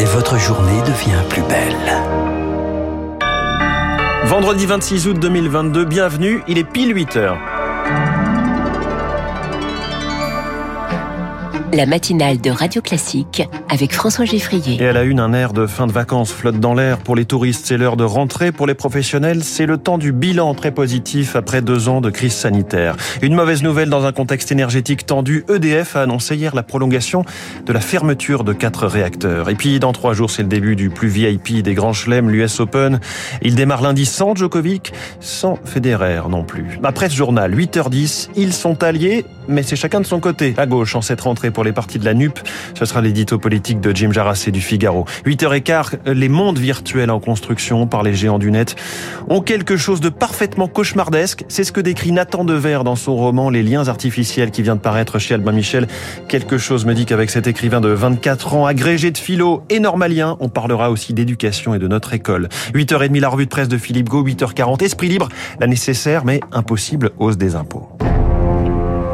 Et votre journée devient plus belle. Vendredi 26 août 2022, bienvenue, il est pile 8 heures. La matinale de Radio Classique avec François Geffrier. Et à la une, un air de fin de vacances flotte dans l'air. Pour les touristes, c'est l'heure de rentrer. Pour les professionnels, c'est le temps du bilan très positif après deux ans de crise sanitaire. Une mauvaise nouvelle dans un contexte énergétique tendu. EDF a annoncé hier la prolongation de la fermeture de quatre réacteurs. Et puis, dans trois jours, c'est le début du plus VIP des grands chelems, l'US Open. Il démarre lundi sans Djokovic, sans Federer non plus. Après ce journal, 8h10, ils sont alliés, mais c'est chacun de son côté. À gauche, en cette rentrée pour les parties de la NUP, ce sera l'édito politique de Jim Jarassé du Figaro. 8h15, les mondes virtuels en construction par les géants du net ont quelque chose de parfaitement cauchemardesque. C'est ce que décrit Nathan Dever dans son roman Les liens artificiels qui vient de paraître chez Albin Michel. Quelque chose me dit qu'avec cet écrivain de 24 ans, agrégé de philo et normalien, on parlera aussi d'éducation et de notre école. 8h30, la revue de presse de Philippe Gau, 8h40, Esprit libre, la nécessaire mais impossible hausse des impôts.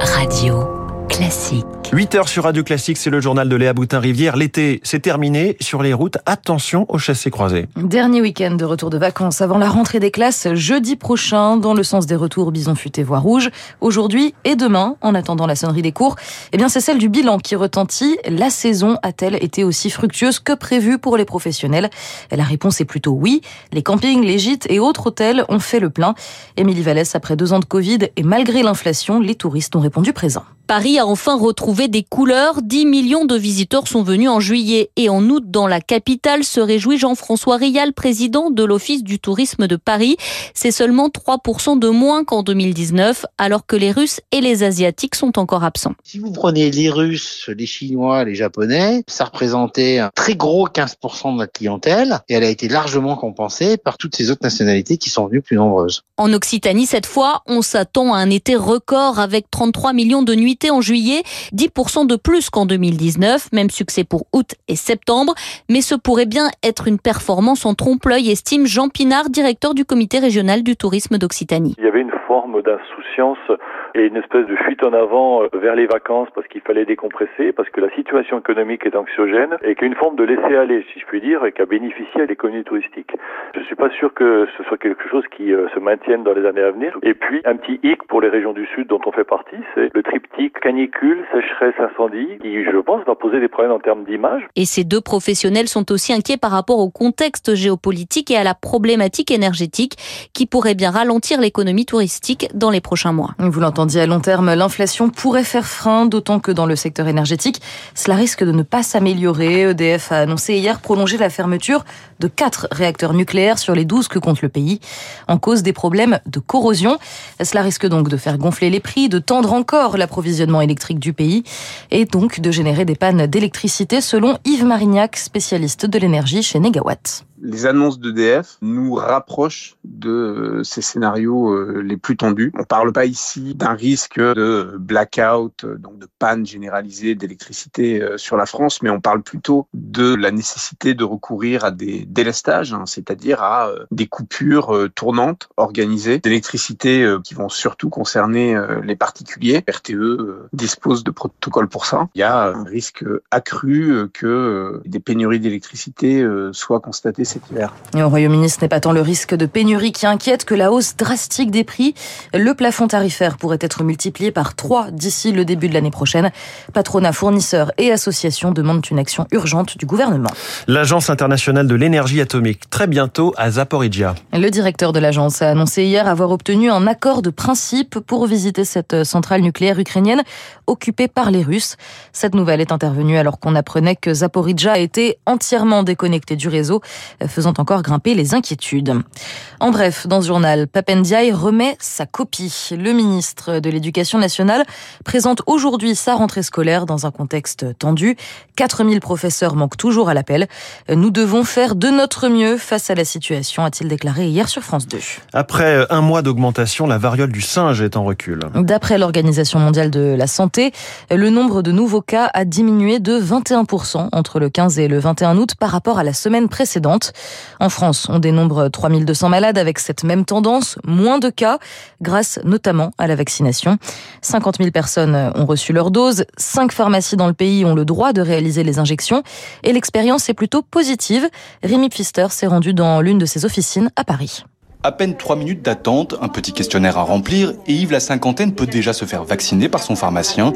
Radio Classique. 8 heures sur Radio Classique, c'est le journal de Léa Boutin-Rivière. L'été, c'est terminé. Sur les routes, attention aux chassés croisés. Dernier week-end de retour de vacances avant la rentrée des classes, jeudi prochain, dans le sens des retours bison futé voie rouge. Aujourd'hui et demain, en attendant la sonnerie des cours, eh bien, c'est celle du bilan qui retentit. La saison a-t-elle été aussi fructueuse que prévu pour les professionnels? La réponse est plutôt oui. Les campings, les gîtes et autres hôtels ont fait le plein. Émilie Vallès, après deux ans de Covid et malgré l'inflation, les touristes ont répondu présent. Paris a enfin retrouvé des couleurs. 10 millions de visiteurs sont venus en juillet et en août dans la capitale, se réjouit Jean-François Rial, président de l'Office du tourisme de Paris. C'est seulement 3% de moins qu'en 2019, alors que les Russes et les Asiatiques sont encore absents. Si vous prenez les Russes, les Chinois, les Japonais, ça représentait un très gros 15% de la clientèle et elle a été largement compensée par toutes ces autres nationalités qui sont venues plus nombreuses. En Occitanie, cette fois, on s'attend à un été record avec 33 millions de nuitées en juillet, 10% de plus qu'en 2019, même succès pour août et septembre, mais ce pourrait bien être une performance en trompe-l'œil, estime Jean Pinard, directeur du comité régional du tourisme d'Occitanie. Il y avait une forme d'insouciance et une espèce de fuite en avant vers les vacances parce qu'il fallait décompresser, parce que la situation économique est anxiogène et qu'une forme de laisser aller, si je puis dire, et qui a bénéficié à l'économie touristique. Je ne suis pas sûr que ce soit quelque chose qui se maintienne dans les années à venir. Et puis, un petit hic pour les régions du Sud dont on fait partie, c'est le triptyque canicule, sécheresse, incendie, qui, je pense, va poser des problèmes en termes d'image. Et ces deux professionnels sont aussi inquiets par rapport au contexte géopolitique et à la problématique énergétique qui pourrait bien ralentir l'économie touristique dans les prochains mois. Vous l'entendiez à long terme, l'inflation pourrait faire frein, d'autant que dans le secteur énergétique, cela risque de ne pas s'améliorer. EDF a annoncé hier prolonger la fermeture de quatre réacteurs nucléaires sur les 12 que compte le pays, en cause des problèmes de corrosion. Cela risque donc de faire gonfler les prix, de tendre encore l'approvisionnement électrique du pays et donc de générer des pannes d'électricité selon Yves Marignac, spécialiste de l'énergie chez Negawatt les annonces d'EDF nous rapprochent de ces scénarios les plus tendus. On parle pas ici d'un risque de blackout, donc de panne généralisée d'électricité sur la France, mais on parle plutôt de la nécessité de recourir à des délestages, hein, c'est-à-dire à des coupures tournantes organisées d'électricité qui vont surtout concerner les particuliers. RTE dispose de protocoles pour ça. Il y a un risque accru que des pénuries d'électricité soient constatées cet hiver. Et au Royaume-Uni, ce n'est pas tant le risque de pénurie qui inquiète que la hausse drastique des prix. Le plafond tarifaire pourrait être multiplié par 3 d'ici le début de l'année prochaine. Patronat, fournisseurs et associations demandent une action urgente du gouvernement. L'Agence internationale de l'énergie atomique, très bientôt à Zaporizhia. Le directeur de l'agence a annoncé hier avoir obtenu un accord de principe pour visiter cette centrale nucléaire ukrainienne occupée par les Russes. Cette nouvelle est intervenue alors qu'on apprenait que Zaporizhia était entièrement déconnecté du réseau, faisant encore grimper les inquiétudes. En bref, dans ce journal, Papendiaï remet sa copie. Le ministre de l'Éducation nationale présente aujourd'hui sa rentrée scolaire dans un contexte tendu. 4000 professeurs manquent toujours à l'appel. Nous devons faire de notre mieux face à la situation, a-t-il déclaré hier sur France 2. Après un mois d'augmentation, la variole du singe est en recul. D'après l'Organisation mondiale de la santé, le nombre de nouveaux cas a diminué de 21% entre le 15 et le 21 août par rapport à la semaine précédente. En France, on dénombre 3200 malades avec cette même tendance, moins de cas, grâce notamment à la vaccination. 50 000 personnes ont reçu leur dose, 5 pharmacies dans le pays ont le droit de réaliser les injections et l'expérience est plutôt positive. Rémi Pfister s'est rendu dans l'une de ses officines à Paris. À peine trois minutes d'attente, un petit questionnaire à remplir et Yves la cinquantaine peut déjà se faire vacciner par son pharmacien.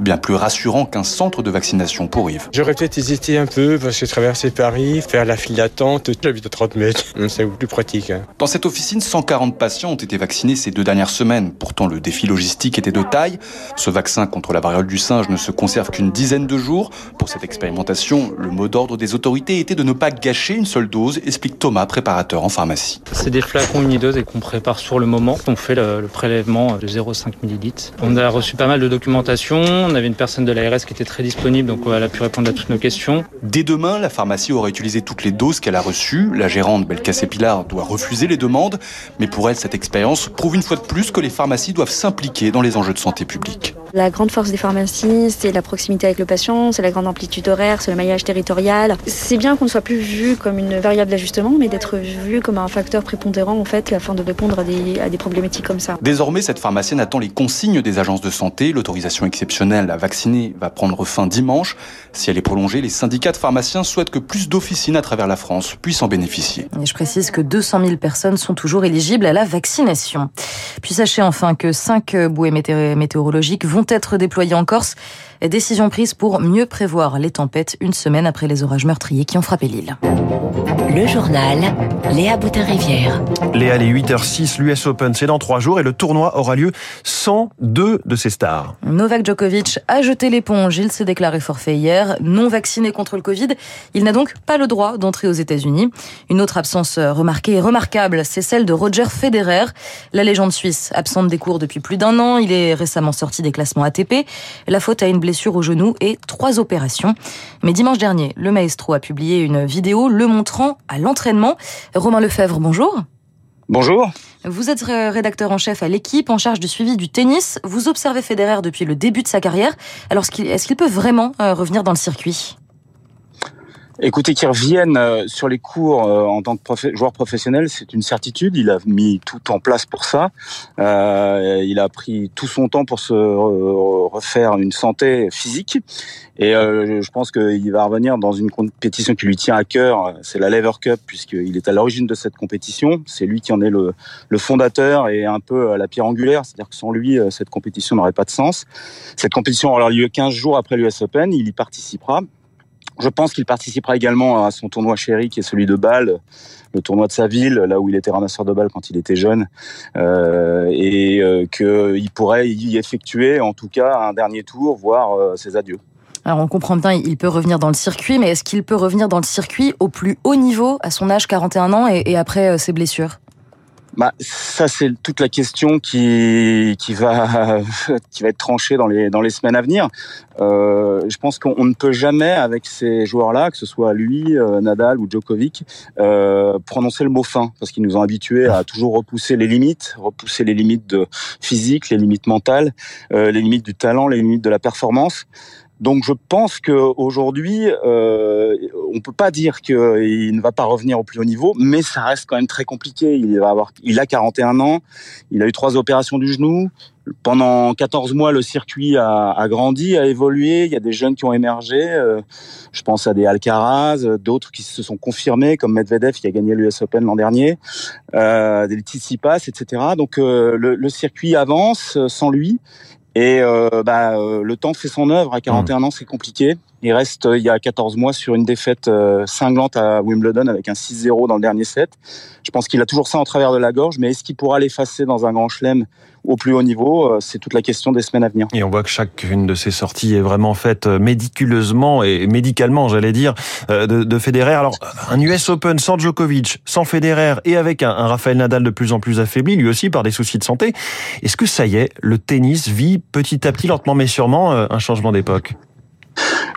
Bien plus rassurant qu'un centre de vaccination pour Yves. J'aurais peut-être hésité un peu parce que traverser Paris, faire la file d'attente, j'habite à 30 mètres, c'est plus pratique. Hein. Dans cette officine, 140 patients ont été vaccinés ces deux dernières semaines. Pourtant, le défi logistique était de taille. Ce vaccin contre la variole du singe ne se conserve qu'une dizaine de jours. Pour cette expérimentation, le mot d'ordre des autorités était de ne pas gâcher une seule dose, explique Thomas, préparateur en pharmacie. C'est des flacons unidose et qu'on prépare sur le moment. On fait le, prélèvement de 0,5 ml. On a reçu pas mal de documentation. On avait une personne de l'ARS qui était très disponible, donc elle a pu répondre à toutes nos questions. Dès demain, la pharmacie aura utilisé toutes les doses qu'elle a reçues. La gérante Belkacé Pilar doit refuser les demandes, mais pour elle, cette expérience prouve une fois de plus que les pharmacies doivent s'impliquer dans les enjeux de santé publique. La grande force des pharmacies, c'est la proximité avec le patient, c'est la grande amplitude horaire, c'est le maillage territorial. C'est bien qu'on ne soit plus vu comme une variable d'ajustement, mais d'être vu comme un facteur prépondérant en fait afin de répondre à des, à des problématiques comme ça. Désormais, cette pharmacienne attend les consignes des agences de santé. L'autorisation exceptionnelle à vacciner va prendre fin dimanche. Si elle est prolongée, les syndicats de pharmaciens souhaitent que plus d'officines à travers la France puissent en bénéficier. Et je précise que 200 000 personnes sont toujours éligibles à la vaccination. Puis sachez enfin que 5 bouées météorologiques vont être déployés en Corse. Décision prise pour mieux prévoir les tempêtes une semaine après les orages meurtriers qui ont frappé l'île. Le journal, Léa Boutin-Rivière. Léa, les 8h06, l'US Open, c'est dans trois jours et le tournoi aura lieu sans deux de ses stars. Novak Djokovic a jeté l'éponge. Il s'est déclaré forfait hier. Non vacciné contre le Covid, il n'a donc pas le droit d'entrer aux États-Unis. Une autre absence remarquée et remarquable, c'est celle de Roger Federer. La légende suisse, absente des cours depuis plus d'un an, il est récemment sorti des classements ATP. La faute à une blessure au genou et trois opérations. Mais dimanche dernier, le maestro a publié une vidéo le montrant à l'entraînement. Romain Lefebvre, bonjour. Bonjour. Vous êtes rédacteur en chef à l'équipe, en charge du suivi du tennis. Vous observez Federer depuis le début de sa carrière. Alors, est-ce qu'il peut vraiment euh, revenir dans le circuit? Écoutez, qu'il revienne euh, sur les cours euh, en tant que joueur professionnel, c'est une certitude. Il a mis tout en place pour ça. Euh, il a pris tout son temps pour se refaire une santé physique. Et je pense qu'il va revenir dans une compétition qui lui tient à cœur. C'est la Lever Cup, puisqu'il est à l'origine de cette compétition. C'est lui qui en est le, le fondateur et un peu la pierre angulaire. C'est-à-dire que sans lui, cette compétition n'aurait pas de sens. Cette compétition aura lieu 15 jours après l'US Open. Il y participera. Je pense qu'il participera également à son tournoi chéri qui est celui de Bâle, le tournoi de sa ville, là où il était ramasseur de balles quand il était jeune, euh, et euh, qu'il pourrait y effectuer en tout cas un dernier tour, voire euh, ses adieux. Alors on comprend bien, il peut revenir dans le circuit, mais est-ce qu'il peut revenir dans le circuit au plus haut niveau à son âge, 41 ans, et, et après ses blessures? Bah, ça c'est toute la question qui qui va qui va être tranchée dans les dans les semaines à venir. Euh, je pense qu'on ne peut jamais avec ces joueurs-là, que ce soit lui, euh, Nadal ou Djokovic, euh, prononcer le mot fin parce qu'ils nous ont habitués à toujours repousser les limites, repousser les limites de physique, les limites mentales, euh, les limites du talent, les limites de la performance. Donc je pense qu'aujourd'hui, euh, on peut pas dire qu'il ne va pas revenir au plus haut niveau, mais ça reste quand même très compliqué. Il va avoir, il a 41 ans, il a eu trois opérations du genou. Pendant 14 mois, le circuit a, a grandi, a évolué. Il y a des jeunes qui ont émergé. Euh, je pense à des Alcaraz, d'autres qui se sont confirmés, comme Medvedev qui a gagné l'US Open l'an dernier, euh, des Tsitsipas, etc. Donc euh, le, le circuit avance sans lui. Et euh, bah, euh, le temps fait son œuvre. À 41 mmh. ans, c'est compliqué. Il reste, euh, il y a 14 mois, sur une défaite cinglante à Wimbledon avec un 6-0 dans le dernier set. Je pense qu'il a toujours ça en travers de la gorge, mais est-ce qu'il pourra l'effacer dans un grand chelem au plus haut niveau C'est toute la question des semaines à venir. Et on voit que chacune de ces sorties est vraiment faite médiculeusement et médicalement, j'allais dire, de, de Federer. Alors, un US Open sans Djokovic, sans Federer et avec un, un Rafael Nadal de plus en plus affaibli, lui aussi par des soucis de santé. Est-ce que ça y est, le tennis vit petit à petit, lentement mais sûrement, un changement d'époque?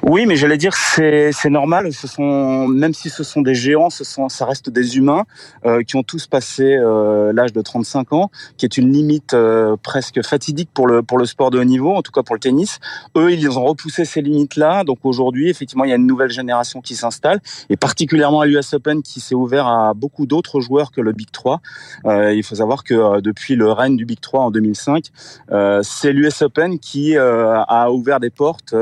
Oui, mais j'allais dire c'est normal. Ce sont même si ce sont des géants, ce sont ça reste des humains euh, qui ont tous passé euh, l'âge de 35 ans, qui est une limite euh, presque fatidique pour le pour le sport de haut niveau, en tout cas pour le tennis. Eux, ils ont repoussé ces limites-là. Donc aujourd'hui, effectivement, il y a une nouvelle génération qui s'installe, et particulièrement à l'US Open qui s'est ouvert à beaucoup d'autres joueurs que le Big 3. il faut savoir que depuis le règne du Big 3 en 2005, c'est l'US Open qui a ouvert des portes,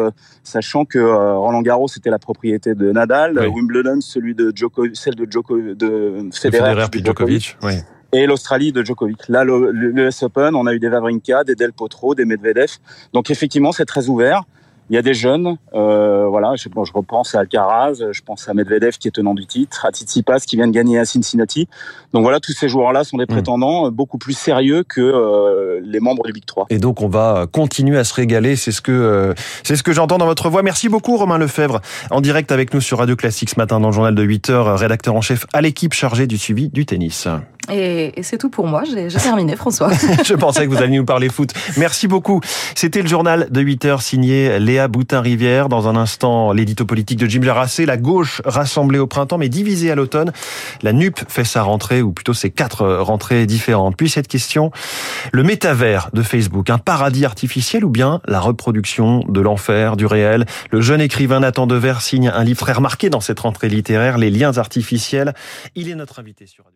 sachant que euh, Roland Garros c'était la propriété de Nadal, Wimbledon celui de Djokovic, celle de Djokovic, de Federer, puis Djokovic. Oui. Et l'Australie de Djokovic. Là, le, le, Open, on a eu des Wawrinka, des Del Potro, des Medvedev. Donc effectivement, c'est très ouvert. Il y a des jeunes, euh, voilà, je, bon, je repense à Alcaraz, je pense à Medvedev qui est tenant du titre, à Tsitsipas qui vient de gagner à Cincinnati. Donc voilà, tous ces joueurs-là sont des hmm. prétendants beaucoup plus sérieux que euh, les membres du Big 3. Et donc on va continuer à se régaler, c'est ce que euh, c'est ce que j'entends dans votre voix. Merci beaucoup Romain Lefebvre, en direct avec nous sur Radio Classique ce matin dans le journal de 8 heures, rédacteur en chef à l'équipe chargée du suivi du tennis. Et, c'est tout pour moi. J'ai terminé, François. Je pensais que vous alliez nous parler foot. Merci beaucoup. C'était le journal de 8 heures signé Léa Boutin-Rivière. Dans un instant, l'édito politique de Jim Jarassé. La gauche rassemblée au printemps, mais divisée à l'automne. La NUP fait sa rentrée, ou plutôt ses quatre rentrées différentes. Puis cette question, le métavers de Facebook, un paradis artificiel ou bien la reproduction de l'enfer, du réel? Le jeune écrivain Nathan Dever signe un livre très remarqué dans cette rentrée littéraire, Les liens artificiels. Il est notre invité sur.